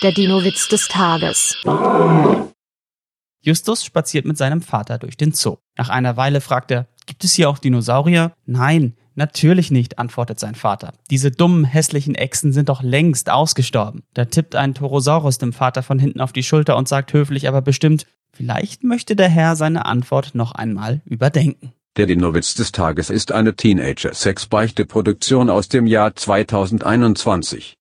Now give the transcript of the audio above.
Der Dino-Witz des Tages. Justus spaziert mit seinem Vater durch den Zoo. Nach einer Weile fragt er, gibt es hier auch Dinosaurier? Nein, natürlich nicht, antwortet sein Vater. Diese dummen, hässlichen Echsen sind doch längst ausgestorben. Da tippt ein Torosaurus dem Vater von hinten auf die Schulter und sagt höflich, aber bestimmt, vielleicht möchte der Herr seine Antwort noch einmal überdenken. Der Dinowitz des Tages ist eine Teenager-Sex-Beichte-Produktion aus dem Jahr 2021.